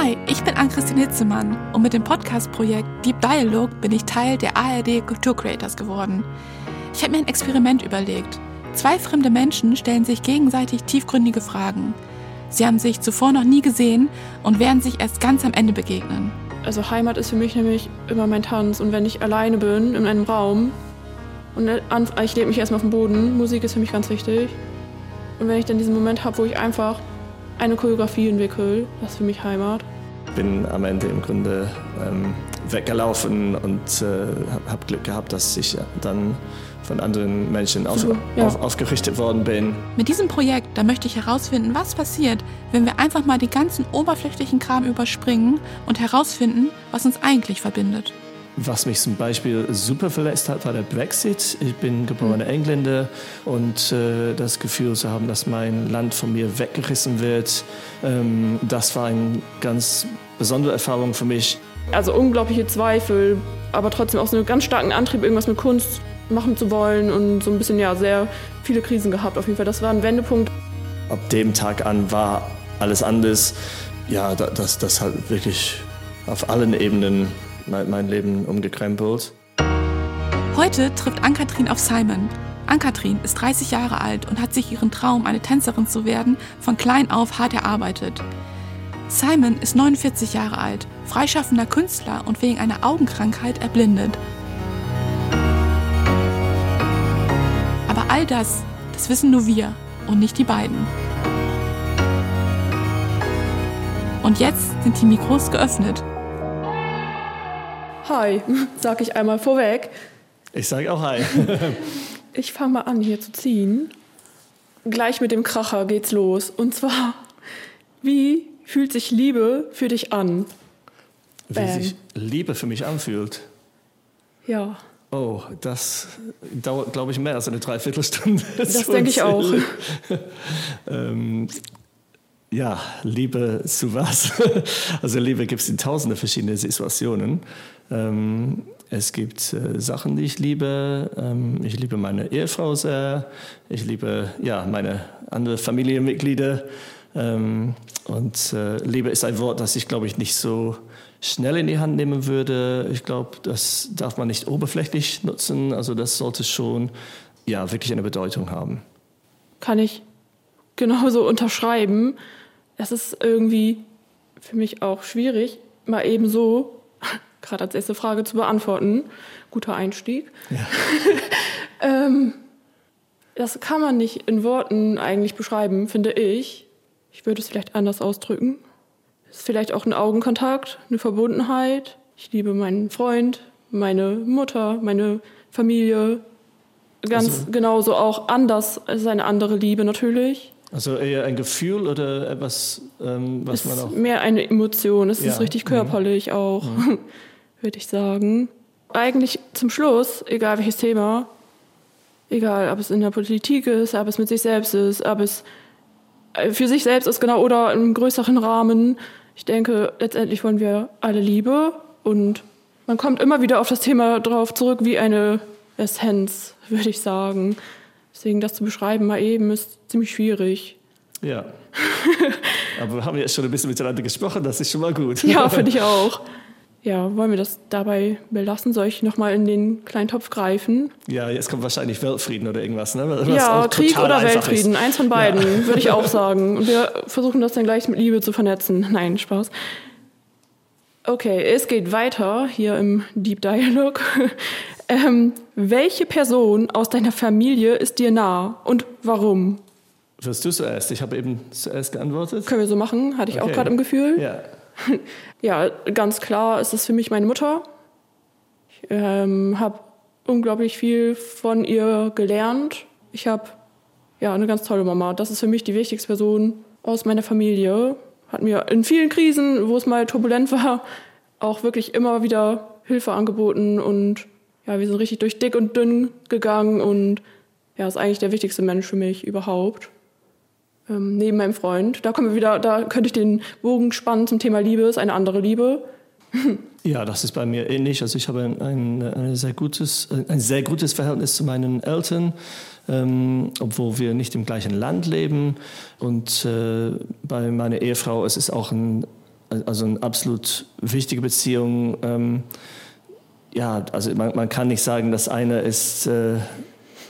Hi, ich bin Ann-Christine Hitzemann und mit dem Podcast-Projekt Deep Dialogue bin ich Teil der ARD Kulturcreators geworden. Ich habe mir ein Experiment überlegt. Zwei fremde Menschen stellen sich gegenseitig tiefgründige Fragen. Sie haben sich zuvor noch nie gesehen und werden sich erst ganz am Ende begegnen. Also Heimat ist für mich nämlich immer mein Tanz und wenn ich alleine bin in einem Raum und ich lebe mich erstmal auf dem Boden, Musik ist für mich ganz wichtig. Und wenn ich dann diesen Moment habe, wo ich einfach eine Choreografie entwickle, das ist für mich Heimat. Ich bin am Ende im Grunde ähm, weggelaufen und äh, habe Glück gehabt, dass ich dann von anderen Menschen auf, ja. auf, aufgerichtet worden bin. Mit diesem Projekt, da möchte ich herausfinden, was passiert, wenn wir einfach mal die ganzen oberflächlichen Kram überspringen und herausfinden, was uns eigentlich verbindet. Was mich zum Beispiel super verletzt hat, war der Brexit. Ich bin geborener mhm. Engländer und äh, das Gefühl zu haben, dass mein Land von mir weggerissen wird, ähm, das war eine ganz besondere Erfahrung für mich. Also unglaubliche Zweifel, aber trotzdem auch so einen ganz starken Antrieb, irgendwas mit Kunst machen zu wollen und so ein bisschen, ja, sehr viele Krisen gehabt auf jeden Fall. Das war ein Wendepunkt. Ab dem Tag an war alles anders. Ja, das, das hat wirklich auf allen Ebenen mein, mein Leben umgekrempelt. Heute trifft Ann-Kathrin auf Simon. Ann-Kathrin ist 30 Jahre alt und hat sich ihren Traum, eine Tänzerin zu werden, von klein auf hart erarbeitet. Simon ist 49 Jahre alt, freischaffender Künstler und wegen einer Augenkrankheit erblindet. Aber all das, das wissen nur wir und nicht die beiden. Und jetzt sind die Mikros geöffnet Hi, sag ich einmal vorweg. Ich sage auch Hi. ich fange mal an, hier zu ziehen. Gleich mit dem Kracher geht's los. Und zwar, wie fühlt sich Liebe für dich an? Wie Bam. sich Liebe für mich anfühlt? Ja. Oh, das dauert, glaube ich, mehr als eine Dreiviertelstunde. Das denke ich auch. ähm, ja, Liebe zu was? Also Liebe gibt es in tausende verschiedene Situationen. Ähm, es gibt äh, Sachen, die ich liebe. Ähm, ich liebe meine Ehefrau sehr. Ich liebe ja, meine anderen Familienmitglieder. Ähm, und äh, Liebe ist ein Wort, das ich, glaube ich, nicht so schnell in die Hand nehmen würde. Ich glaube, das darf man nicht oberflächlich nutzen. Also das sollte schon ja, wirklich eine Bedeutung haben. Kann ich genauso unterschreiben es ist irgendwie für mich auch schwierig, mal eben so, gerade als erste Frage zu beantworten. Guter Einstieg. Ja. ähm, das kann man nicht in Worten eigentlich beschreiben, finde ich. Ich würde es vielleicht anders ausdrücken. Es ist vielleicht auch ein Augenkontakt, eine Verbundenheit. Ich liebe meinen Freund, meine Mutter, meine Familie. Ganz also, genauso auch anders als eine andere Liebe natürlich. Also eher ein Gefühl oder etwas, ähm, was es man auch. Mehr eine Emotion, es ja. ist richtig mhm. körperlich mhm. auch, mhm. würde ich sagen. Eigentlich zum Schluss, egal welches Thema, egal ob es in der Politik ist, ob es mit sich selbst ist, ob es äh, für sich selbst ist, genau, oder im größeren Rahmen. Ich denke, letztendlich wollen wir alle Liebe und man kommt immer wieder auf das Thema drauf zurück wie eine Essenz, würde ich sagen. Deswegen das zu beschreiben mal eben ist ziemlich schwierig. Ja. Aber wir haben jetzt schon ein bisschen miteinander gesprochen, das ist schon mal gut. Ja, finde ich auch. Ja, wollen wir das dabei belassen? Soll ich nochmal in den kleinen Topf greifen? Ja, jetzt kommt wahrscheinlich Weltfrieden oder irgendwas, ne? Was ja, Krieg oder Weltfrieden, ist. eins von beiden, ja. würde ich auch sagen. Und wir versuchen das dann gleich mit Liebe zu vernetzen. Nein, Spaß. Okay, es geht weiter hier im Deep Dialog. Ähm, welche Person aus deiner Familie ist dir nah und warum? Wirst du zuerst? Ich habe eben zuerst geantwortet. Können wir so machen, hatte ich okay. auch gerade im Gefühl. Ja. ja, ganz klar ist es für mich meine Mutter. Ich ähm, habe unglaublich viel von ihr gelernt. Ich habe ja eine ganz tolle Mama. Das ist für mich die wichtigste Person aus meiner Familie. Hat mir in vielen Krisen, wo es mal turbulent war, auch wirklich immer wieder Hilfe angeboten und ja, wir sind richtig durch dick und dünn gegangen und ja, ist eigentlich der wichtigste Mensch für mich überhaupt. Ähm, neben meinem Freund. Da kommen wir wieder, da könnte ich den Bogen spannen zum Thema Liebe, ist eine andere Liebe. Ja, das ist bei mir ähnlich. Also ich habe ein, ein, ein, sehr, gutes, ein sehr gutes Verhältnis zu meinen Eltern, ähm, obwohl wir nicht im gleichen Land leben. Und äh, bei meiner Ehefrau ist es auch ein also eine absolut wichtige Beziehung. Ähm, ja, also man, man, kann nicht sagen, dass eine ist äh,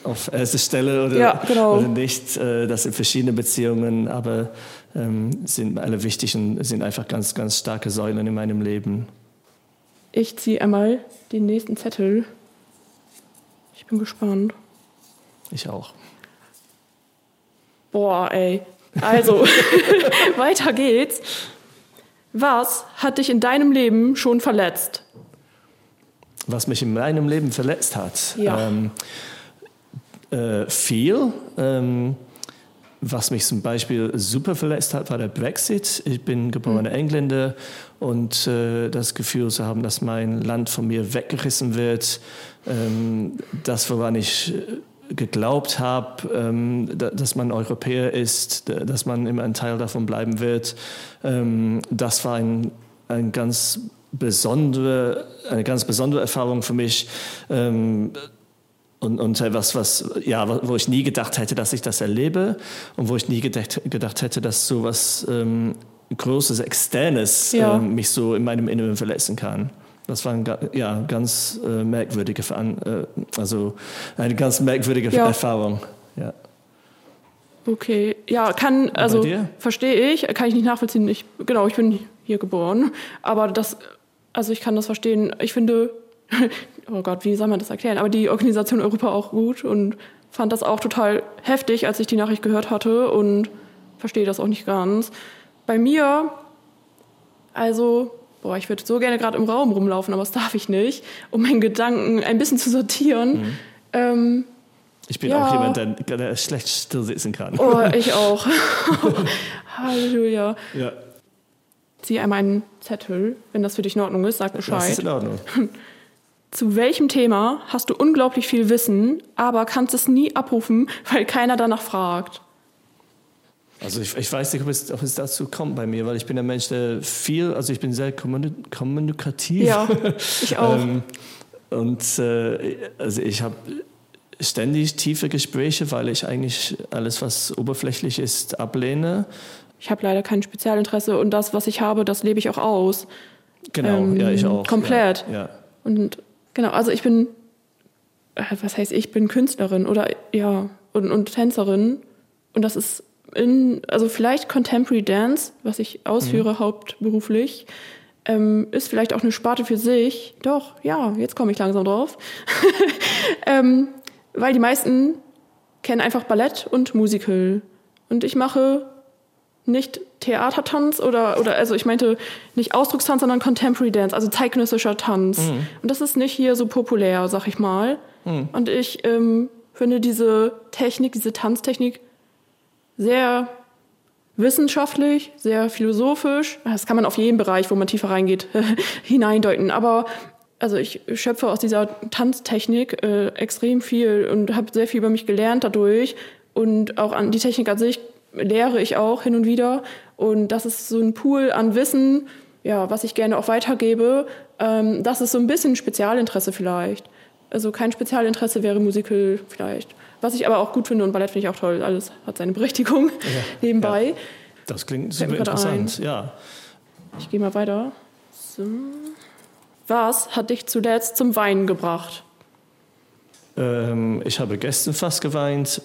auf erster Stelle oder, ja, genau. oder nicht. Äh, das sind verschiedene Beziehungen, aber ähm, sind alle wichtig und sind einfach ganz, ganz starke Säulen in meinem Leben. Ich ziehe einmal den nächsten Zettel. Ich bin gespannt. Ich auch. Boah, ey. Also, weiter geht's. Was hat dich in deinem Leben schon verletzt? Was mich in meinem Leben verletzt hat? Ja. Ähm, äh, viel. Ähm, was mich zum Beispiel super verletzt hat, war der Brexit. Ich bin geborener mhm. Engländer und äh, das Gefühl zu haben, dass mein Land von mir weggerissen wird, ähm, das, woran ich äh, geglaubt habe, ähm, dass man Europäer ist, dass man immer ein Teil davon bleiben wird, ähm, das war ein, ein ganz besondere, eine ganz besondere Erfahrung für mich. Ähm, und, und etwas, was, ja, wo ich nie gedacht hätte, dass ich das erlebe und wo ich nie gedacht, gedacht hätte, dass so was ähm, Großes, Externes ja. ähm, mich so in meinem Inneren verletzen kann. Das war ein ja, ganz äh, merkwürdige, äh, also eine ganz merkwürdige ja. Erfahrung. Ja. Okay, ja, kann, also verstehe ich, kann ich nicht nachvollziehen. Ich, genau, ich bin hier geboren, aber das, also ich kann das verstehen. Ich finde, oh Gott, wie soll man das erklären? Aber die Organisation Europa auch gut und fand das auch total heftig, als ich die Nachricht gehört hatte und verstehe das auch nicht ganz. Bei mir, also, boah, ich würde so gerne gerade im Raum rumlaufen, aber das darf ich nicht, um meinen Gedanken ein bisschen zu sortieren. Mhm. Ähm, ich bin ja. auch jemand, der, der, schlecht still sitzen kann. Oh, ich auch. Halleluja. Ja. Zieh einmal einen Zettel, wenn das für dich in Ordnung ist, sag Bescheid. Das ist in Ordnung. Zu welchem Thema hast du unglaublich viel Wissen, aber kannst es nie abrufen, weil keiner danach fragt? Also ich, ich weiß nicht, ob es, ob es, dazu kommt bei mir, weil ich bin ein Mensch, der viel, also ich bin sehr kommunikativ. Ja, ich auch. ähm, und äh, also ich habe ständig tiefe Gespräche, weil ich eigentlich alles, was oberflächlich ist, ablehne. Ich habe leider kein Spezialinteresse und das, was ich habe, das lebe ich auch aus. Genau, ähm, ja, ich auch. Komplett. Ja, ja. Und Genau, also ich bin, äh, was heißt ich bin Künstlerin oder ja, und, und Tänzerin. Und das ist in, also vielleicht Contemporary Dance, was ich ausführe mhm. hauptberuflich, ähm, ist vielleicht auch eine Sparte für sich. Doch, ja, jetzt komme ich langsam drauf. ähm, weil die meisten kennen einfach Ballett und Musical. Und ich mache nicht Theatertanz oder, oder also ich meinte nicht Ausdruckstanz, sondern Contemporary Dance, also zeitgenössischer Tanz. Mhm. Und das ist nicht hier so populär, sag ich mal. Mhm. Und ich ähm, finde diese Technik, diese Tanztechnik sehr wissenschaftlich, sehr philosophisch. Das kann man auf jeden Bereich, wo man tiefer reingeht, hineindeuten. Aber also ich schöpfe aus dieser Tanztechnik äh, extrem viel und habe sehr viel über mich gelernt dadurch. Und auch an die Technik an sich lehre ich auch hin und wieder. Und das ist so ein Pool an Wissen, ja, was ich gerne auch weitergebe. Ähm, das ist so ein bisschen Spezialinteresse vielleicht. Also kein Spezialinteresse wäre Musical vielleicht. Was ich aber auch gut finde und Ballett finde ich auch toll. Alles hat seine Berechtigung ja, nebenbei. Ja. Das klingt super interessant, ein. ja. Ich gehe mal weiter. So. Was hat dich zuletzt zum Weinen gebracht? Ähm, ich habe gestern fast geweint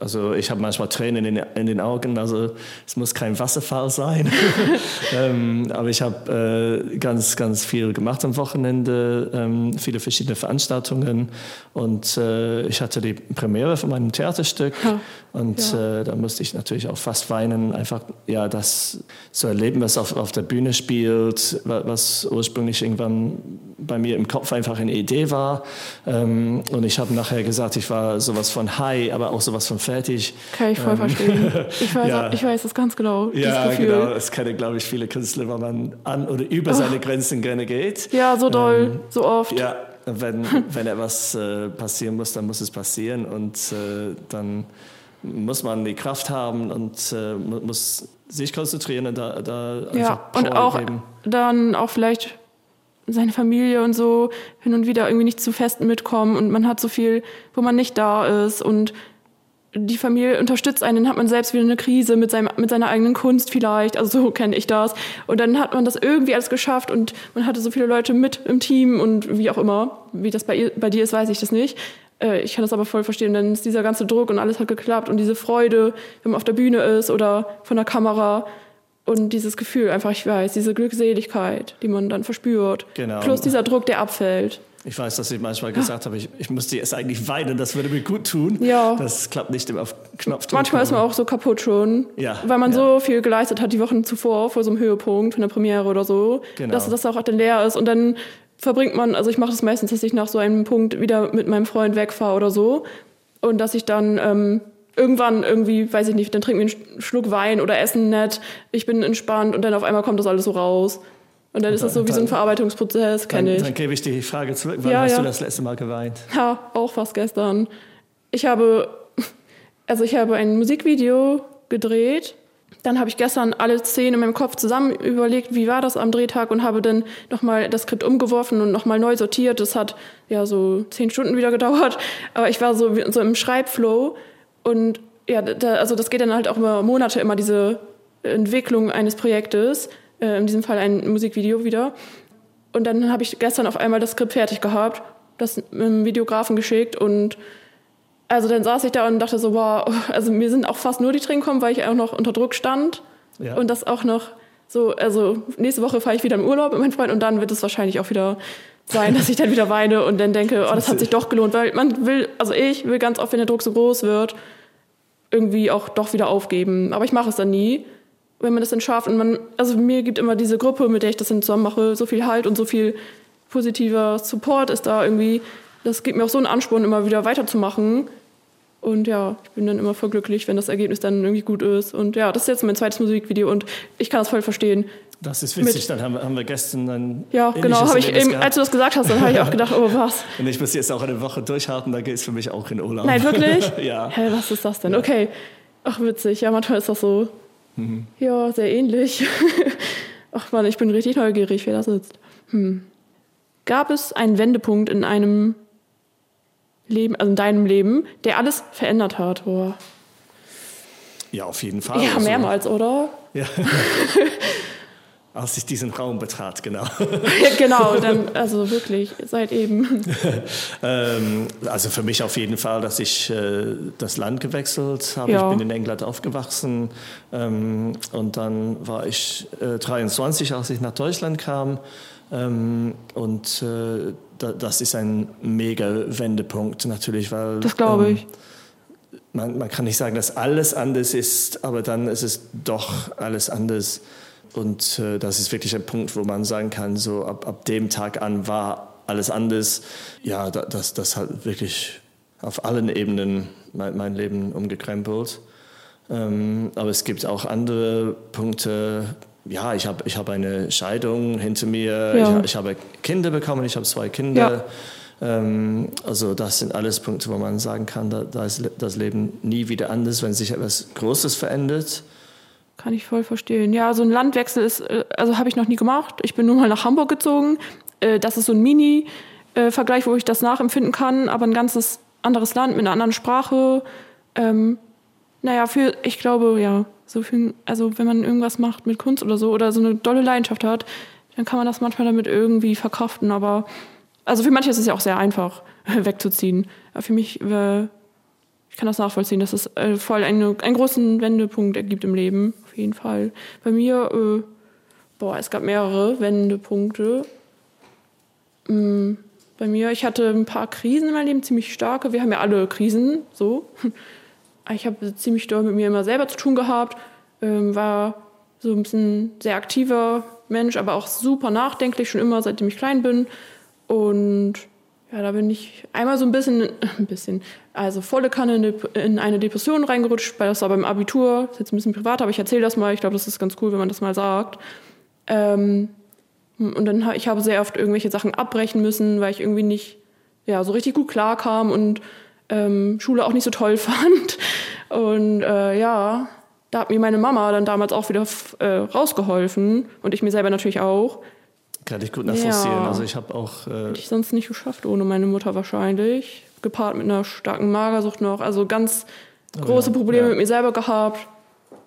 also ich habe manchmal Tränen in, in, den Augen, also es muss kein Wasserfall sein. ähm, aber ich habe äh, ganz, ganz viel gemacht am Wochenende, ähm, viele verschiedene Veranstaltungen und äh, ich hatte die Premiere von meinem Theaterstück ja. und ja. Äh, da musste ich natürlich auch fast weinen, einfach ja das zu erleben, was auf, auf der Bühne spielt, was ursprünglich irgendwann bei mir im Kopf einfach eine Idee war. Ähm, und ich habe nachher gesagt, ich war sowas von high, aber auch sowas von fertig. Kann ich voll ähm, verstehen. Ich weiß, ja. ich weiß das ganz genau. Ja, genau. Das kennen, glaube ich, viele Künstler, weil man an oder über oh. seine Grenzen gerne geht. Ja, so doll, ähm, so oft. Ja, wenn, wenn etwas äh, passieren muss, dann muss es passieren und äh, dann muss man die Kraft haben und äh, muss sich konzentrieren und da, da ja, und auch geben. dann auch vielleicht seine Familie und so hin und wieder irgendwie nicht zu Festen mitkommen und man hat so viel, wo man nicht da ist und die Familie unterstützt einen, dann hat man selbst wieder eine Krise mit, seinem, mit seiner eigenen Kunst vielleicht, also so kenne ich das. Und dann hat man das irgendwie alles geschafft und man hatte so viele Leute mit im Team und wie auch immer, wie das bei, ihr, bei dir ist, weiß ich das nicht. Äh, ich kann das aber voll verstehen, dann ist dieser ganze Druck und alles hat geklappt und diese Freude, wenn man auf der Bühne ist oder von der Kamera und dieses Gefühl einfach, ich weiß, diese Glückseligkeit, die man dann verspürt. Genau. Plus dieser Druck, der abfällt. Ich weiß, dass ich manchmal gesagt habe, ich, ich müsste jetzt eigentlich weinen, das würde mir gut tun. Ja. Das klappt nicht immer auf Knopfdruck. Manchmal ist man auch so kaputt schon, Ja, weil man ja. so viel geleistet hat die Wochen zuvor vor so einem Höhepunkt von der Premiere oder so, Genau. dass das auch dann leer ist und dann verbringt man, also ich mache das meistens, dass ich nach so einem Punkt wieder mit meinem Freund wegfahre oder so und dass ich dann ähm, irgendwann irgendwie, weiß ich nicht, dann trinken wir einen Schluck Wein oder essen nett, ich bin entspannt und dann auf einmal kommt das alles so raus. Und dann ist das so wie so ein Verarbeitungsprozess, kenne ich. dann gebe ich die Frage zurück. Wann Ja, hast ja. du das letzte Mal geweint? Ja, auch fast gestern. Ich habe, also ich habe ein Musikvideo gedreht. Dann habe ich gestern alle Szenen in meinem Kopf zusammen überlegt, wie war das am Drehtag und habe dann nochmal das Skript umgeworfen und nochmal neu sortiert. Das hat ja so zehn Stunden wieder gedauert. Aber ich war so, so im Schreibflow und ja, da, also das geht dann halt auch über Monate immer diese Entwicklung eines Projektes. Äh, in diesem Fall ein Musikvideo wieder. Und dann habe ich gestern auf einmal das Skript fertig gehabt, das einem Videografen geschickt und also dann saß ich da und dachte so, wow, also mir sind auch fast nur die Tränen gekommen, weil ich auch noch unter Druck stand Ja. und das auch noch so, also nächste Woche fahre ich wieder in Urlaub mit meinem Freund und dann wird es wahrscheinlich auch wieder sein, dass ich dann wieder weine und dann denke, oh, das hat sich doch gelohnt, weil man will, also ich will ganz oft, wenn der Druck so groß wird, irgendwie auch doch wieder aufgeben, aber ich mache es dann nie wenn man das dann schafft und man, also mir gibt immer diese Gruppe, mit der ich das dann zusammen mache, so viel Halt und so viel positiver Support ist da irgendwie. Das gibt mir auch so einen Ansporn, immer wieder weiterzumachen. Und ja, ich bin dann immer voll glücklich, wenn das Ergebnis dann irgendwie gut ist. Und ja, das ist jetzt mein zweites Musikvideo und ich kann das voll verstehen. Das ist witzig, Mit- dann haben wir, haben wir gestern ein Ja, genau, habe ich Erlebnis eben, gehabt. als du das gesagt hast, dann habe ich auch gedacht, oh was. Und ich muss jetzt auch eine Woche durchhalten, da geht es für mich auch in Urlaub. Nein, wirklich? ja. Hä, was ist das denn? Okay. Ach, witzig. Ja, manchmal ist das so. Mhm. Ja, sehr ähnlich. Ach man, ich bin richtig neugierig, wer da sitzt. Hm. Gab es einen Wendepunkt in einem Leben, also in deinem Leben, der alles verändert hat? Boah. ja, auf jeden Fall. Ja, Also, mehrmals, oder? Ja. Als ich diesen Raum betrat, genau. genau, dann, also wirklich, seit eben. Ähm, also für mich auf jeden Fall, dass ich äh, das Land gewechselt habe. Ja. Ich bin in England aufgewachsen ähm, und dann war ich äh, 23, als ich nach Deutschland kam. Ähm, und äh, da, das ist ein mega Wendepunkt natürlich, weil Das glaube ähm, ich. man, man kann nicht sagen, dass alles anders ist, aber dann ist es doch alles anders. Und äh, das ist wirklich ein Punkt, wo man sagen kann, so ab, ab dem Tag an war alles anders. Ja, da, das, das hat wirklich auf allen Ebenen mein, mein Leben umgekrempelt. Ähm, aber es gibt auch andere Punkte. Ja, ich habe ich hab eine Scheidung hinter mir. Ja. Ich, ich habe Kinder bekommen. Ich habe zwei Kinder. Ähm, also das sind alles Punkte, wo man sagen kann, da, da ist das Leben nie wieder anders, wenn sich etwas Großes verändert. Kann ich voll verstehen. Ja, so ein Landwechsel ist, äh, also habe ich noch nie gemacht. Ich bin nur mal nach Hamburg gezogen. Äh, Das ist so ein Mini-Vergleich, wo ich das nachempfinden kann, aber ein ganzes anderes Land mit einer anderen Sprache. Ähm, naja, für, ich glaube, ja, so viel, also wenn man irgendwas macht mit Kunst oder so oder so eine dolle Leidenschaft hat, dann kann man das manchmal damit irgendwie verkraften. Aber also für manche ist es ja auch sehr einfach, wegzuziehen. Aber für mich, äh, ich kann das nachvollziehen, dass es äh, voll eine, einen großen Wendepunkt ergibt im Leben. Auf jeden Fall. Bei mir, äh, boah, es gab mehrere Wendepunkte. Mm, bei mir, ich hatte ein paar Krisen in meinem Leben, ziemlich starke. Wir haben ja alle Krisen, so. Ich habe ziemlich doll mit mir immer selber zu tun gehabt, ähm, war so ein bisschen sehr aktiver Mensch, aber auch super nachdenklich, schon immer, seitdem ich klein bin. Und ja, da bin ich einmal so ein bisschen, ein bisschen, also volle Kanne in eine- in eine Depression reingerutscht, weil das war beim Abitur, das ist jetzt ein bisschen privat, aber ich erzähle das mal, ich glaube, das ist ganz cool, wenn man das mal sagt. Ähm, und dann ich habe sehr oft irgendwelche Sachen abbrechen müssen, weil ich irgendwie nicht ja, so richtig gut klarkam und ähm, Schule auch nicht so toll fand. Und äh, ja, da hat mir meine Mama dann damals auch wieder äh, rausgeholfen und ich mir selber natürlich auch. Kann ich gut nachvollziehen. Ja. Also ich habe auch äh, Hätte ich sonst nicht geschafft ohne meine Mutter wahrscheinlich. Gepaart mit einer starken Magersucht noch. Also ganz große ja, Probleme ja. mit mir selber gehabt,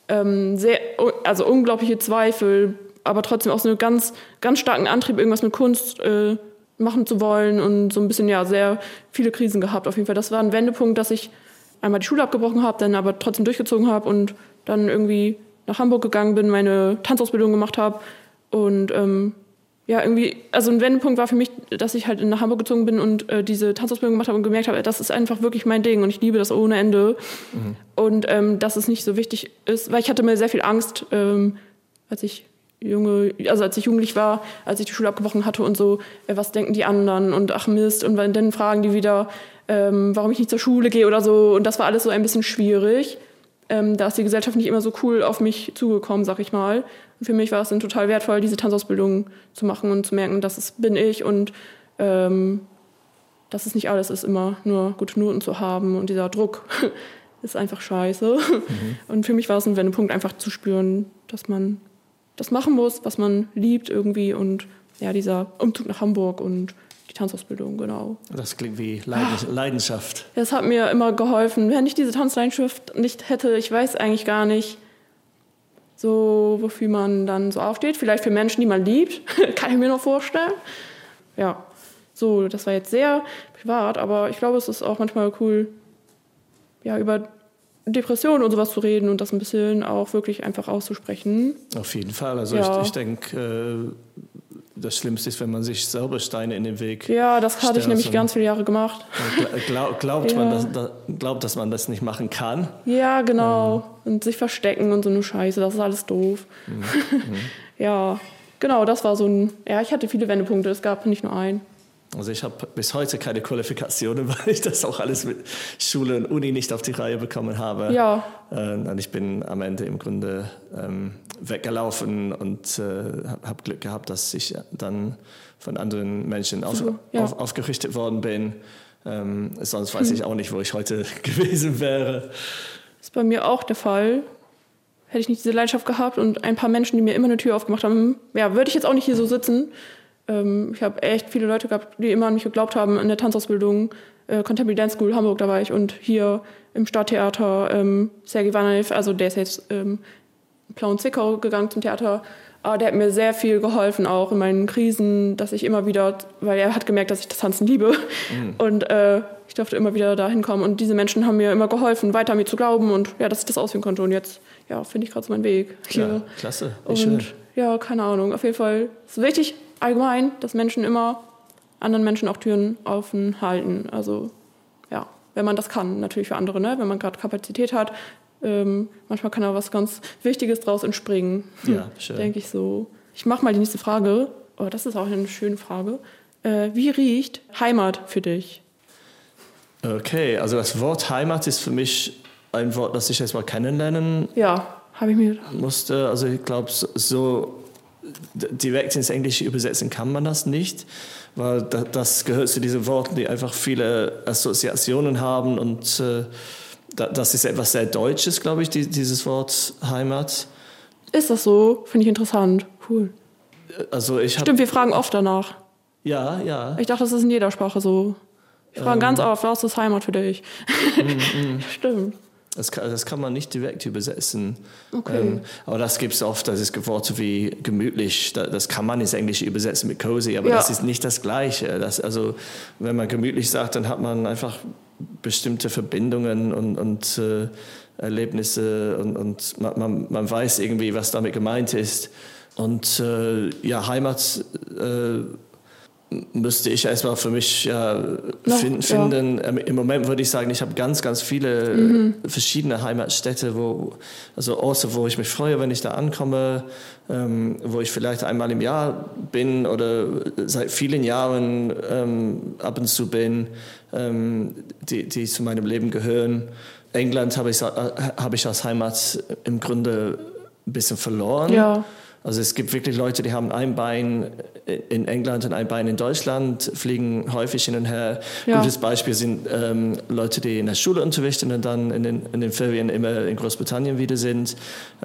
ähm, sehr, also unglaubliche Zweifel, aber trotzdem auch so einen ganz, ganz starken Antrieb, irgendwas mit Kunst äh, machen zu wollen und so ein bisschen, ja, sehr viele Krisen gehabt auf jeden Fall. Das war ein Wendepunkt, dass ich einmal die Schule abgebrochen habe, dann aber trotzdem durchgezogen habe und dann irgendwie nach Hamburg gegangen bin, meine Tanzausbildung gemacht habe und ähm, ja, irgendwie, also ein Wendepunkt war für mich, dass ich halt nach Hamburg gezogen bin und äh, diese Tanzausbildung gemacht habe und gemerkt habe, das ist einfach wirklich mein Ding und ich liebe das ohne Ende. Mhm. Und ähm, dass es nicht so wichtig ist, weil ich hatte mir sehr viel Angst, ähm, als ich junge, also als ich jugendlich war, als ich die Schule abgebrochen hatte und so, äh, was denken die anderen und ach Mist, und dann fragen die wieder, ähm, warum ich nicht zur Schule gehe oder so. Und das war alles so ein bisschen schwierig. Ähm, da ist die Gesellschaft nicht immer so cool auf mich zugekommen, sag ich mal. Und für mich war es dann total wertvoll, diese Tanzausbildung zu machen und zu merken, dass es bin ich und ähm, dass es nicht alles ist, immer nur gute Noten zu haben und dieser Druck ist einfach scheiße. Mhm. Und für mich war es ein Wendepunkt, einfach zu spüren, dass man das machen muss, was man liebt irgendwie und ja, dieser Umzug nach Hamburg und die Tanzausbildung, genau. Das klingt wie Leidenschaft. Das hat mir immer geholfen. Wenn ich diese Tanzleidenschaft nicht hätte, ich weiß eigentlich gar nicht, so wofür man dann so aufsteht. Vielleicht für Menschen, die man liebt, kann ich mir noch vorstellen. Ja, so, das war jetzt sehr privat, aber ich glaube, es ist auch manchmal cool, ja, über Depressionen und sowas zu reden und das ein bisschen auch wirklich einfach auszusprechen. Auf jeden Fall. Also ja. ich, ich denke, äh, das Schlimmste ist, wenn man sich selber Steine in den Weg Ja, das hatte ich nämlich ganz viele Jahre gemacht. Glaub, glaubt, ja. man, dass, da, glaubt, dass man das nicht machen kann. Ja, genau. Ähm. Und sich verstecken und so eine Scheiße, das ist alles doof. Mhm. Mhm. ja, genau, das war so ein... Ja, ich hatte viele Wendepunkte, es gab nicht nur einen. Also ich habe bis heute keine Qualifikationen, weil ich das auch alles mit Schule und Uni nicht auf die Reihe bekommen habe. Ja. Und ich bin am Ende im Grunde ähm, weggelaufen und äh, habe Glück gehabt, dass ich dann von anderen Menschen auf, ja. auf, aufgerichtet worden bin. Ähm, sonst weiß hm. ich auch nicht, wo ich heute gewesen wäre. Das ist bei mir auch der Fall. Hätte ich nicht diese Leidenschaft gehabt und ein paar Menschen, die mir immer eine Tür aufgemacht haben, ja, würde ich jetzt auch nicht hier so sitzen. Ähm, ich habe echt viele Leute gehabt, die immer an mich geglaubt haben in der Tanzausbildung. Äh, Contemporary Dance School Hamburg, da war ich und hier im Stadttheater ähm, Sergei Vananev, also der ist jetzt ähm, Plauen Zwickau gegangen zum Theater. Aber der hat mir sehr viel geholfen, auch in meinen Krisen, dass ich immer wieder, weil er hat gemerkt, dass ich das Tanzen liebe. Mhm. Und äh, ich durfte immer wieder dahin kommen. Und diese Menschen haben mir immer geholfen, weiter an mir zu glauben und ja, dass ich das ausführen konnte. Und jetzt, ja, finde ich gerade so meinen Weg. Hier. Ja, klasse. Wie und schön. ja, keine Ahnung. Auf jeden Fall ist es wichtig, allgemein, dass Menschen immer anderen Menschen auch Türen offen halten. Also ja, wenn man das kann, natürlich für andere, ne? wenn man gerade Kapazität hat, ähm, manchmal kann da was ganz Wichtiges draus entspringen. Ja, schön. Denke ich so. Ich mache mal die nächste Frage. Oh, das ist auch eine schöne Frage. Äh, wie riecht Heimat für dich? Okay, also das Wort Heimat ist für mich ein Wort, das ich erstmal kennenlernen ja, habe ich mir musste. Also ich glaube, so direkt ins Englische übersetzen kann man das nicht, weil das gehört zu diesen Worten, die einfach viele Assoziationen haben und äh, das ist etwas sehr Deutsches, glaube ich, dieses Wort Heimat. Ist das so? Finde ich interessant. Cool. Also ich Stimmt, wir fragen oft danach. Ja, ja. Ich dachte, das ist in jeder Sprache so. Wir fragen ähm, ganz oft, was ist Heimat für dich? Mm, mm. Stimmt. Das kann, das kann, man nicht direkt übersetzen. Okay. Ähm, aber das gibt es oft, das ist Worte wie gemütlich, das, das kann man ins Englische übersetzen mit cozy, aber ja. das ist nicht das Gleiche. Das, also, wenn man gemütlich sagt, dann hat man einfach bestimmte Verbindungen und, und äh, Erlebnisse und, und man, man, man, weiß irgendwie, was damit gemeint ist. Und äh, ja, Heimat äh, müsste ich erstmal für mich ja, fin finden. Ja. Ähm, Im Moment würde ich sagen, ich habe ganz, ganz viele mhm. verschiedene Heimatstädte, wo, also Orte, wo ich mich freue, wenn ich da ankomme, ähm, wo ich vielleicht einmal im Jahr bin oder seit vielen Jahren ähm, ab und zu bin, ähm, die, die zu meinem Leben gehören. England habe ich, hab ich als Heimat im Grunde ein bisschen verloren. Ja. Also es gibt wirklich Leute, die haben ein Bein in England und ein Bein in Deutschland, fliegen häufig hin und her. Ja. Gutes Beispiel sind ähm, Leute, die in der Schule unterrichten und dann in den, in den Ferien immer in Großbritannien wieder sind.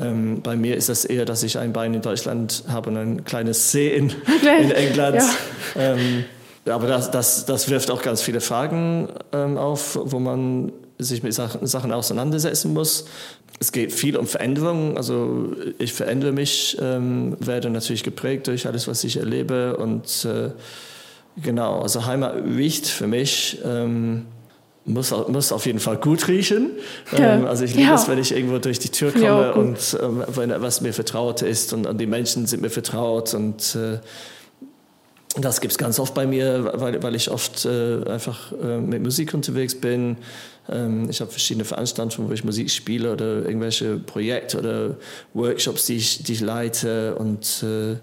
Ähm, bei mir ist das eher, dass ich ein Bein in Deutschland habe und ein kleines See in, in England. Ja. Ähm, aber das, das, das wirft auch ganz viele Fragen ähm, auf, wo man sich mit Sachen auseinandersetzen muss. Es geht viel um Veränderung. Also ich verändere mich, ähm, werde natürlich geprägt durch alles, was ich erlebe. Und äh, genau, also Heimat riecht für mich. Ähm, muss, muss auf jeden Fall gut riechen. Ja. Ähm, also ich liebe ja. es, wenn ich irgendwo durch die Tür komme und ähm, wenn etwas mir vertraut ist und, und, die Menschen sind mir vertraut und äh, das gibt es ganz oft bei mir, weil, weil ich oft äh, einfach äh, mit Musik unterwegs bin. Ähm, ich habe verschiedene Veranstaltungen, wo ich Musik spiele oder irgendwelche Projekte oder Workshops, die ich, die ich leite. Und äh,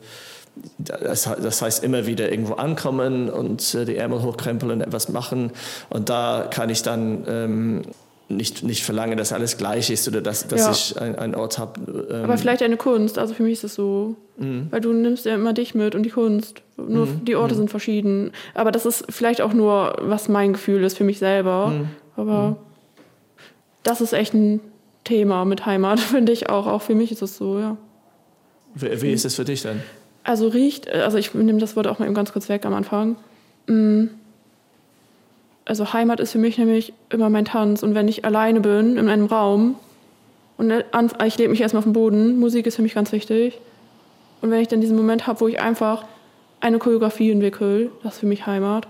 das, das, heißt immer wieder irgendwo ankommen und äh, die Ärmel hochkrempeln und etwas machen. Und da kann ich dann ähm, nicht, nicht verlangen, dass alles gleich ist oder dass, dass ja. ich einen Ort habe. Ähm Aber vielleicht eine Kunst, also für mich ist es so. Mhm. Weil du nimmst ja immer dich mit und die Kunst. Nur mhm. die Orte mhm. sind verschieden. Aber das ist vielleicht auch nur, was mein Gefühl ist für mich selber. Mhm. Aber mhm. das ist echt ein Thema mit Heimat, finde ich auch. Auch für mich ist es so, ja. Wie, wie ist es für dich denn? Also riecht, also ich nehme das Wort auch mal eben ganz kurz weg am Anfang. Mhm also Heimat ist für mich nämlich immer mein Tanz. Und wenn ich alleine bin in einem Raum und ich lebe mich erstmal auf dem Boden, Musik ist für mich ganz wichtig. Und wenn ich dann diesen Moment habe, wo ich einfach eine Choreografie entwickle, das ist für mich Heimat.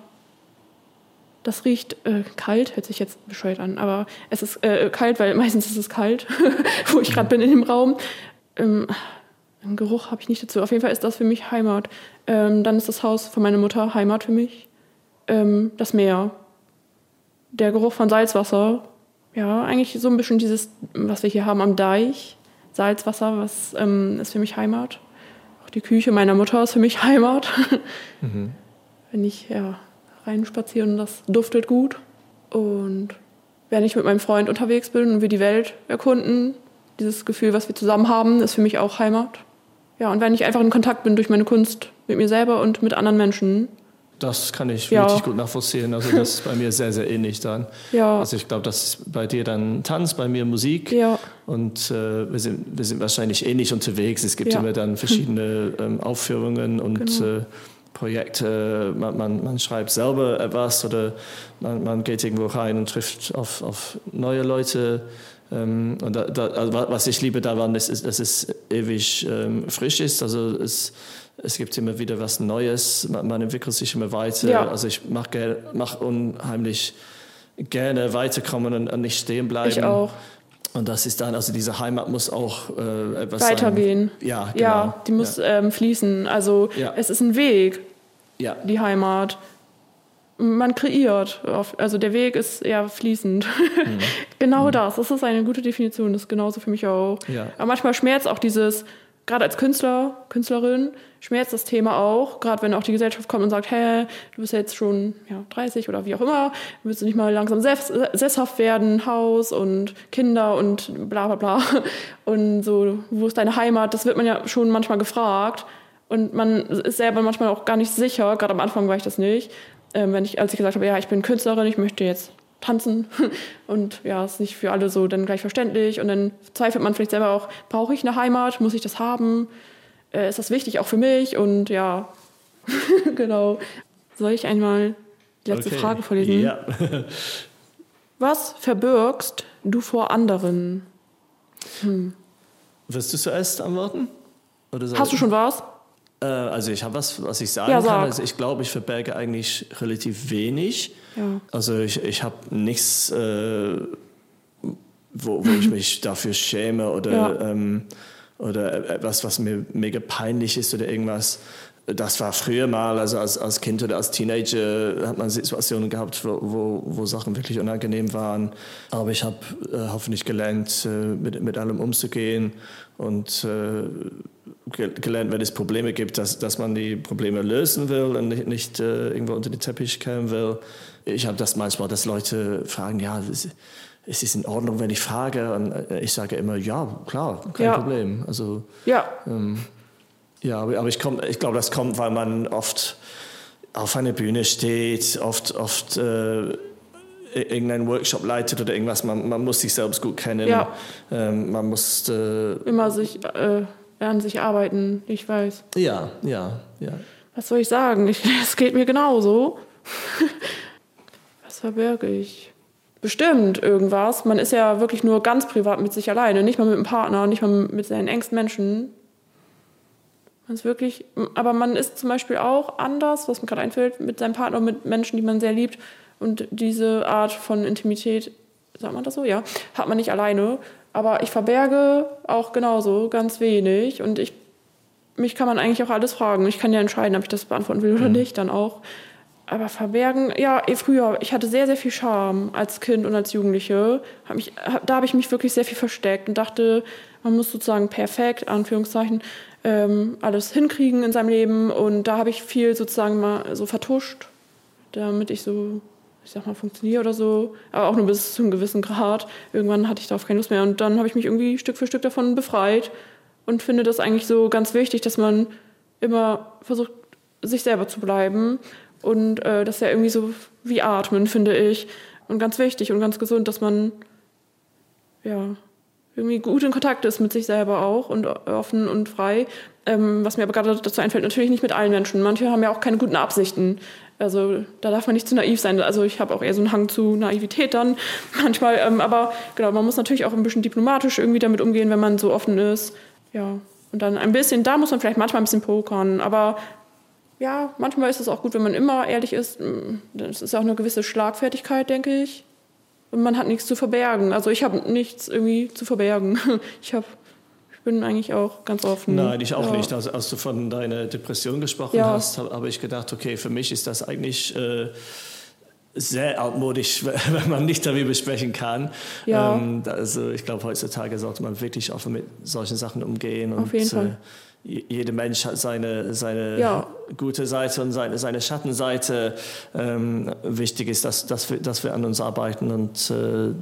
Das riecht äh, kalt, hört sich jetzt bescheuert an, aber es ist äh, kalt, weil meistens ist es kalt, wo ich gerade bin in dem Raum. Ähm, einen Geruch habe ich nicht dazu. Auf jeden Fall ist das für mich Heimat. Ähm, dann ist das Haus von meiner Mutter Heimat für mich. Ähm, das Meer, der Geruch von Salzwasser, ja, eigentlich so ein bisschen dieses, was wir hier haben am Deich. Salzwasser, was ähm, ist für mich Heimat. Auch die Küche meiner Mutter ist für mich Heimat. Mhm. Wenn ich ja, reinspaziere und das duftet gut. Und wenn ich mit meinem Freund unterwegs bin und wir die Welt erkunden, dieses Gefühl, was wir zusammen haben, ist für mich auch Heimat. Ja, und wenn ich einfach in Kontakt bin durch meine Kunst mit mir selber und mit anderen Menschen, das kann ich ja. wirklich gut nachvollziehen. Also das ist bei mir sehr, sehr ähnlich dann. Ja. Also ich glaube, das ist bei dir dann Tanz, bei mir Musik. Ja. Und äh, wir, sind, wir sind wahrscheinlich ähnlich unterwegs. Es gibt ja. immer dann verschiedene ähm, Aufführungen und genau. äh, Projekte. Man, man, man, schreibt selber etwas oder man, man, geht irgendwo rein und trifft auf, auf neue Leute. Ähm, und da, da, also was ich liebe daran ist, ist dass es ewig ähm, frisch ist. Also es es gibt immer wieder was Neues, man, man entwickelt sich immer weiter. Ja. Also ich mache mach unheimlich gerne weiterkommen und, und, nicht stehen bleiben. Ich auch. Und das ist dann, also diese Heimat muss auch äh, etwas weitergehen. Sein. Ja, genau. ja, die muss ja. Ähm, fließen. Also ja. es ist ein Weg, ja. die Heimat. Man kreiert. Also der Weg ist eher fließend. Mhm. genau mhm. das. Das ist eine gute Definition. Das ist genauso für mich auch. Ja. Aber manchmal schmerzt auch dieses, gerade als Künstler, Künstlerin, schmerzt das Thema auch, gerade wenn auch die Gesellschaft kommt und sagt, hä, du bist jetzt schon ja, 30 oder wie auch immer, willst du nicht mal langsam sesshaft werden, Haus und Kinder und bla bla bla. Und so, wo ist deine Heimat? Das wird man ja schon manchmal gefragt. Und man ist selber manchmal auch gar nicht sicher, gerade am Anfang war ich das nicht. Ähm, wenn ich, als ich gesagt habe, ja, ich bin Künstlerin, ich möchte jetzt tanzen und ja, ist nicht für alle so dann gleich verständlich und dann zweifelt man vielleicht selber auch, brauche ich eine Heimat, muss ich das haben, äh, ist das wichtig auch für mich und ja, genau. Soll ich einmal die letzte okay. Frage vorlesen? Ja. Was verbirgst du vor anderen? Hm. Wirst du zuerst antworten? Hast du schon was? Äh, also ich habe was, was ich sagen ja, sag. kann. Also ich glaube, ich verberge eigentlich relativ wenig. Ja. Also ich, ich habe nichts, äh, wo, wo ich mich dafür schäme oder, ja. ähm, oder etwas, was mir mega peinlich ist oder irgendwas. Das war früher mal, also als, als Kind oder als Teenager hat man Situationen gehabt, wo, wo, wo Sachen wirklich unangenehm waren. Aber ich habe äh, hoffentlich gelernt, äh, mit, mit allem umzugehen und äh, gelernt, wenn es Probleme gibt, dass, dass man die Probleme lösen will und nicht, nicht äh, irgendwo unter den Teppich kehren will. Ich habe das manchmal, dass Leute fragen, ja, es, es ist in Ordnung, wenn ich frage. Und äh, ich sage immer, ja, klar, kein ja. Problem. Also, ja. Ähm, ja, aber ich, ich glaube, das kommt, weil man oft auf einer Bühne steht, oft, oft äh, irgendeinen Workshop leitet oder irgendwas. Man, man muss sich selbst gut kennen. Ja. Ähm, man muss äh, immer sich äh, an sich arbeiten, ich weiß. Ja, ja, ja. Was soll ich sagen? Es geht mir genauso. Was verberge ich? bestimmt irgendwas. Man ist ja wirklich nur ganz privat mit sich alleine, nicht mal mit einem Partner, nicht mal mit seinen engsten Menschen. Man ist wirklich, aber man ist zum Beispiel auch anders, was mir gerade einfällt, mit seinem Partner, mit Menschen, die man sehr liebt. Und diese Art von Intimität, sagt man das so? Ja, hat man nicht alleine. Aber ich verberge auch genauso ganz wenig. Und ich, mich kann man eigentlich auch alles fragen. Ich kann ja entscheiden, ob ich das beantworten will oder mhm. nicht, dann auch. Aber verbergen, ja, eh, früher, ich hatte sehr, sehr viel Scham als Kind und als Jugendliche. Hab mich, da habe ich mich wirklich sehr viel versteckt und dachte, man muss sozusagen perfekt, Anführungszeichen, ähm, alles hinkriegen in seinem Leben. Und da habe ich viel sozusagen mal so vertuscht, damit ich so, ich sag mal, funktioniere oder so. Aber auch nur bis zu einem gewissen Grad. Irgendwann hatte ich darauf keine Lust mehr. Und dann habe ich mich irgendwie Stück für Stück davon befreit und finde das eigentlich so ganz wichtig, dass man immer versucht, sich selber zu bleiben und äh, das ist ja irgendwie so wie Atmen, finde ich. Und ganz wichtig und ganz gesund, dass man ja irgendwie gut in Kontakt ist mit sich selber auch und offen und frei. Ähm, was mir aber gerade dazu einfällt, natürlich nicht mit allen Menschen. Manche haben ja auch keine guten Absichten. Also da darf man nicht zu naiv sein. Also ich habe auch eher so einen Hang zu Naivität dann manchmal. Ähm, aber genau, man muss natürlich auch ein bisschen diplomatisch irgendwie damit umgehen, wenn man so offen ist. Ja. Und dann ein bisschen, da muss man vielleicht manchmal ein bisschen pokern. Aber ja, manchmal ist es auch gut, wenn man immer ehrlich ist. Das ist auch eine gewisse Schlagfertigkeit, denke ich. Und man hat nichts zu verbergen. Also ich habe nichts irgendwie zu verbergen. Ich habe ich bin eigentlich auch ganz offen. Nein, ich auch ja. nicht. Also, als du von deiner Depression gesprochen ja. hast, habe hab ich gedacht, okay, für mich ist das eigentlich äh, sehr altmodisch, wenn man nicht darüber sprechen kann. Ja. Ähm, also ich glaube, heutzutage sollte man wirklich offen mit solchen Sachen umgehen. Auf jeden Fall. Äh, jeder Mensch hat seine, seine ja. Gute Seite und seine, seine Schattenseite. Ähm, wichtig ist, dass, dass, wir, dass wir an uns arbeiten und äh,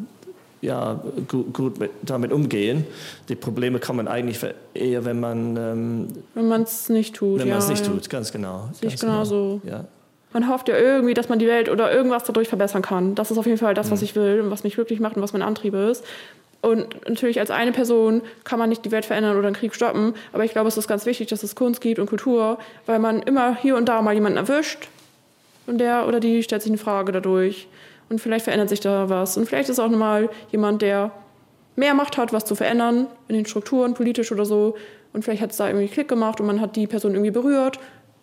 ja, gut, gut mit, damit umgehen. Die Probleme kommen eigentlich eher, wenn man... Ähm, wenn man es nicht tut, Wenn ja, man es nicht ja. tut, ganz genau. Sehe ich genau so. Ja. Man hofft ja irgendwie, dass man die Welt oder irgendwas dadurch verbessern kann. Das ist auf jeden Fall das, was mhm. ich will und was mich glücklich macht und was mein Antrieb ist. Und natürlich als eine Person kann man nicht die Welt verändern oder einen Krieg stoppen. Aber ich glaube, es ist ganz wichtig, dass es Kunst gibt und Kultur, weil man immer hier und da mal jemanden erwischt und der oder die stellt sich eine Frage dadurch. Und vielleicht verändert sich da was. Und vielleicht ist auch nochmal jemand, der mehr Macht hat, was zu verändern in den Strukturen, politisch oder so. Und vielleicht hat es da irgendwie Klick gemacht und man hat die Person irgendwie berührt.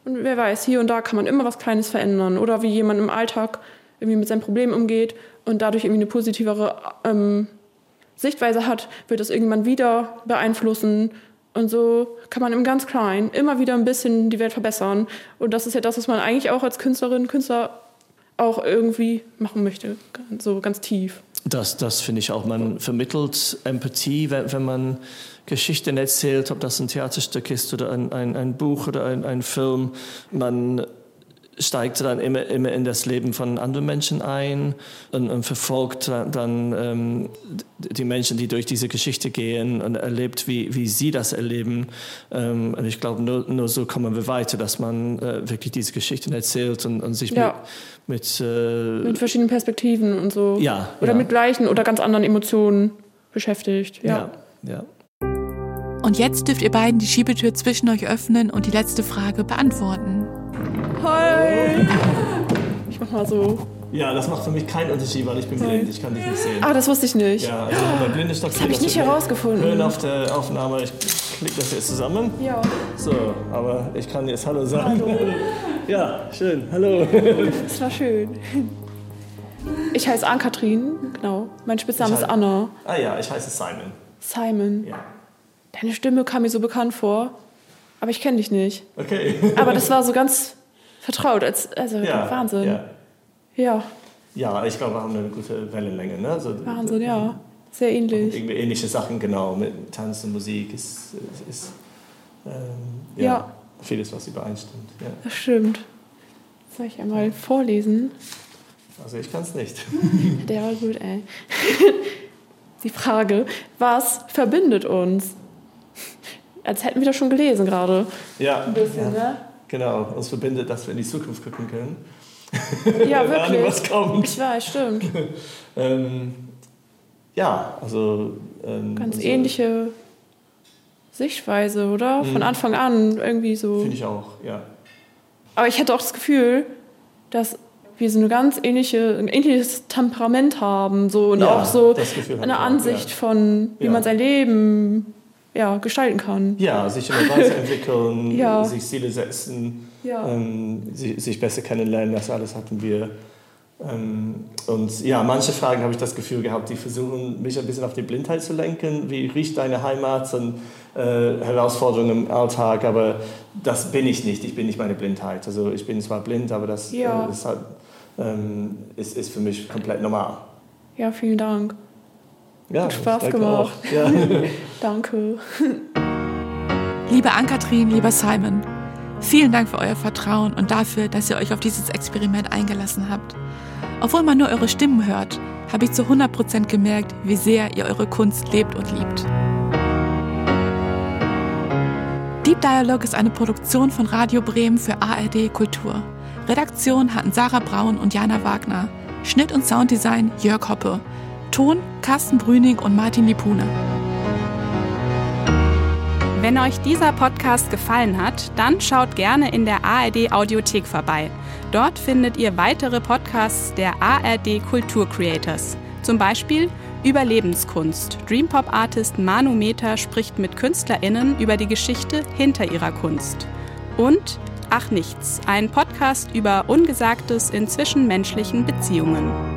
Und wer weiß, hier und da kann man immer was Kleines verändern. Oder wie jemand im Alltag irgendwie mit seinem Problem umgeht und dadurch irgendwie eine positivere ähm, Sichtweise hat, wird es irgendwann wieder beeinflussen. Und so kann man im ganz Kleinen immer wieder ein bisschen die Welt verbessern. Und das ist ja das, was man eigentlich auch als Künstlerin, Künstler auch irgendwie machen möchte, so ganz tief. Das, das finde ich auch. Man vermittelt Empathie, wenn, wenn man Geschichten erzählt, ob das ein Theaterstück ist oder ein, ein, ein Buch oder ein, ein Film. Man steigt dann immer, immer in das Leben von anderen Menschen ein und, und verfolgt dann ähm, die Menschen, die durch diese Geschichte gehen und erlebt, wie, wie sie das erleben. Ähm, und ich glaube, nur, nur so kommen wir weiter, dass man äh, wirklich diese Geschichten erzählt und, und sich ja. mit... Mit, äh, mit verschiedenen Perspektiven und so. Ja. Oder ja. mit gleichen oder ganz anderen Emotionen beschäftigt. Ja, ja. ja. Und jetzt dürft ihr beiden die Schiebetür zwischen euch öffnen und die letzte Frage beantworten. Hi! Ich mach mal so. Ja, das macht für mich keinen Unterschied, weil ich bin blind. Ich kann dich nicht sehen. Ah, das wusste ich nicht. Ja, also bei blinde Stock Das habe ich nicht herausgefunden. Hören auf der Aufnahme. Ich klicke das jetzt zusammen. Ja. So, aber ich kann jetzt Hallo sagen. Hallo. Ja, schön. Hallo. Das war schön. Ich heiße Ann-Kathrin, genau. Mein Spitzname ist Anna. Ah ja, ich heiße Simon. Simon. Ja. Deine Stimme kam mir so bekannt vor, aber ich kenne dich nicht. Okay. Aber das war so ganz vertraut, als, also ja, Wahnsinn. Ja. ja. Ja, ich glaube, wir haben eine gute Wellenlänge. Ne? Also, Wahnsinn, ja. Sehr ähnlich. Irgendwie ähnliche Sachen, genau. Mit Tanz und Musik ist, ist ähm, ja, ja, vieles, was übereinstimmt. Ja. Das stimmt. Soll ich einmal vorlesen? Also ich kann es nicht. Der war gut, ey. Die Frage, was verbindet uns? Als hätten wir das schon gelesen gerade. Ja. Ein bisschen, ja. ne? Genau, uns verbindet, dass wir in die Zukunft gucken können. Ja, wirklich. Ahnen, was kommt. Ich weiß, stimmt. ähm, ja, also. Ähm, Ganz ähnliche Sichtweise, oder? Von Mhm. Anfang an irgendwie so. Finde ich auch, ja. Aber ich hatte auch das Gefühl, dass wir so eine ganz ähnliche, ein ähnliches Temperament haben, so und Ja, auch so eine auch, Ansicht ja. von, wie Ja. man sein Leben ja, gestalten kann. Ja, sich immer weiterentwickeln, Ja. sich Ziele setzen, Ja. ähm, sich, sich besser kennenlernen, das alles hatten wir. Ähm, und ja, manche Fragen habe ich das Gefühl gehabt, die versuchen, mich ein bisschen auf die Blindheit zu lenken. Wie riecht deine Heimat und äh, Herausforderungen im Alltag? Aber das bin ich nicht. Ich bin nicht meine Blindheit. Also ich bin zwar blind, aber das Ja. äh, ist, halt, ähm, ist, ist für mich komplett normal. Ja, vielen Dank. Ja, Hat Spaß danke gemacht. auch. Ja. Danke. Liebe Ann-Kathrin, lieber Simon, vielen Dank für euer Vertrauen und dafür, dass ihr euch auf dieses Experiment eingelassen habt. Obwohl man nur eure Stimmen hört, habe ich zu 100% gemerkt, wie sehr ihr eure Kunst lebt und liebt. Deep Dialog ist eine Produktion von Radio Bremen für ARD Kultur. Redaktion hatten Sarah Braun und Jana Wagner. Schnitt und Sounddesign Jörg Hoppe. Ton Carsten Brüning und Martin Lipune. Wenn euch dieser Podcast gefallen hat, dann schaut gerne in der ARD Audiothek vorbei. Dort findet ihr weitere Podcasts der ARD Kultur Creators. Zum Beispiel Überlebenskunst. Dreampop Artist Manu Meter spricht mit KünstlerInnen über die Geschichte hinter ihrer Kunst. Und Ach Nichts, ein Podcast über Ungesagtes in zwischenmenschlichen Beziehungen.